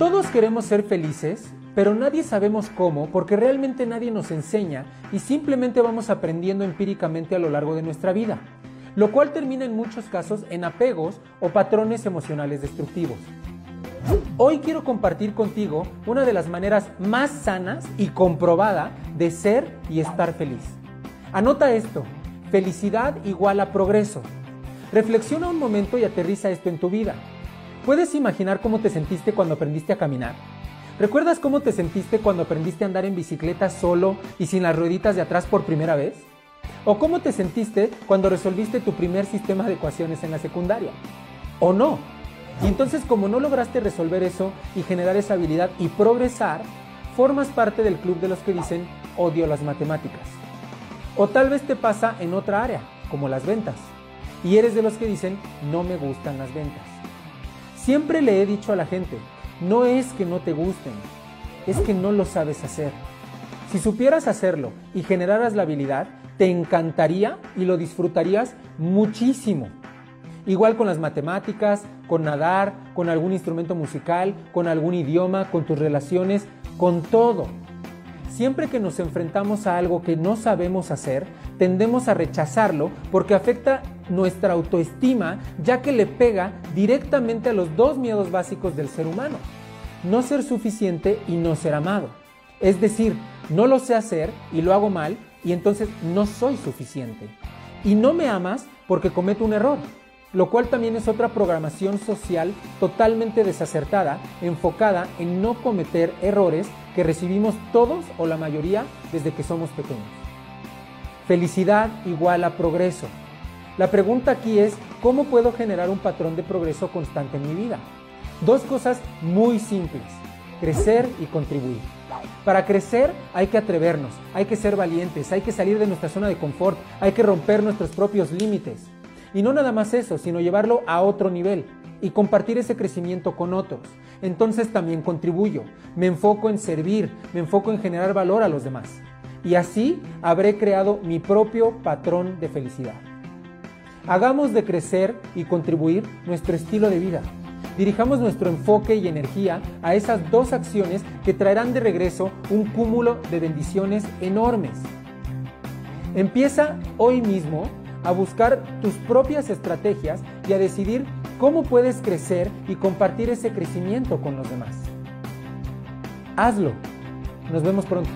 Todos queremos ser felices, pero nadie sabemos cómo porque realmente nadie nos enseña y simplemente vamos aprendiendo empíricamente a lo largo de nuestra vida, lo cual termina en muchos casos en apegos o patrones emocionales destructivos. Hoy quiero compartir contigo una de las maneras más sanas y comprobada de ser y estar feliz. Anota esto, felicidad igual a progreso. Reflexiona un momento y aterriza esto en tu vida. ¿Puedes imaginar cómo te sentiste cuando aprendiste a caminar? ¿Recuerdas cómo te sentiste cuando aprendiste a andar en bicicleta solo y sin las rueditas de atrás por primera vez? ¿O cómo te sentiste cuando resolviste tu primer sistema de ecuaciones en la secundaria? ¿O no? Y entonces como no lograste resolver eso y generar esa habilidad y progresar, formas parte del club de los que dicen odio las matemáticas. O tal vez te pasa en otra área, como las ventas, y eres de los que dicen no me gustan las ventas. Siempre le he dicho a la gente, no es que no te gusten, es que no lo sabes hacer. Si supieras hacerlo y generaras la habilidad, te encantaría y lo disfrutarías muchísimo. Igual con las matemáticas, con nadar, con algún instrumento musical, con algún idioma, con tus relaciones, con todo. Siempre que nos enfrentamos a algo que no sabemos hacer, tendemos a rechazarlo porque afecta nuestra autoestima ya que le pega directamente a los dos miedos básicos del ser humano. No ser suficiente y no ser amado. Es decir, no lo sé hacer y lo hago mal y entonces no soy suficiente. Y no me amas porque cometo un error lo cual también es otra programación social totalmente desacertada, enfocada en no cometer errores que recibimos todos o la mayoría desde que somos pequeños. Felicidad igual a progreso. La pregunta aquí es, ¿cómo puedo generar un patrón de progreso constante en mi vida? Dos cosas muy simples, crecer y contribuir. Para crecer hay que atrevernos, hay que ser valientes, hay que salir de nuestra zona de confort, hay que romper nuestros propios límites. Y no nada más eso, sino llevarlo a otro nivel y compartir ese crecimiento con otros. Entonces también contribuyo, me enfoco en servir, me enfoco en generar valor a los demás. Y así habré creado mi propio patrón de felicidad. Hagamos de crecer y contribuir nuestro estilo de vida. Dirijamos nuestro enfoque y energía a esas dos acciones que traerán de regreso un cúmulo de bendiciones enormes. Empieza hoy mismo a buscar tus propias estrategias y a decidir cómo puedes crecer y compartir ese crecimiento con los demás. Hazlo. Nos vemos pronto.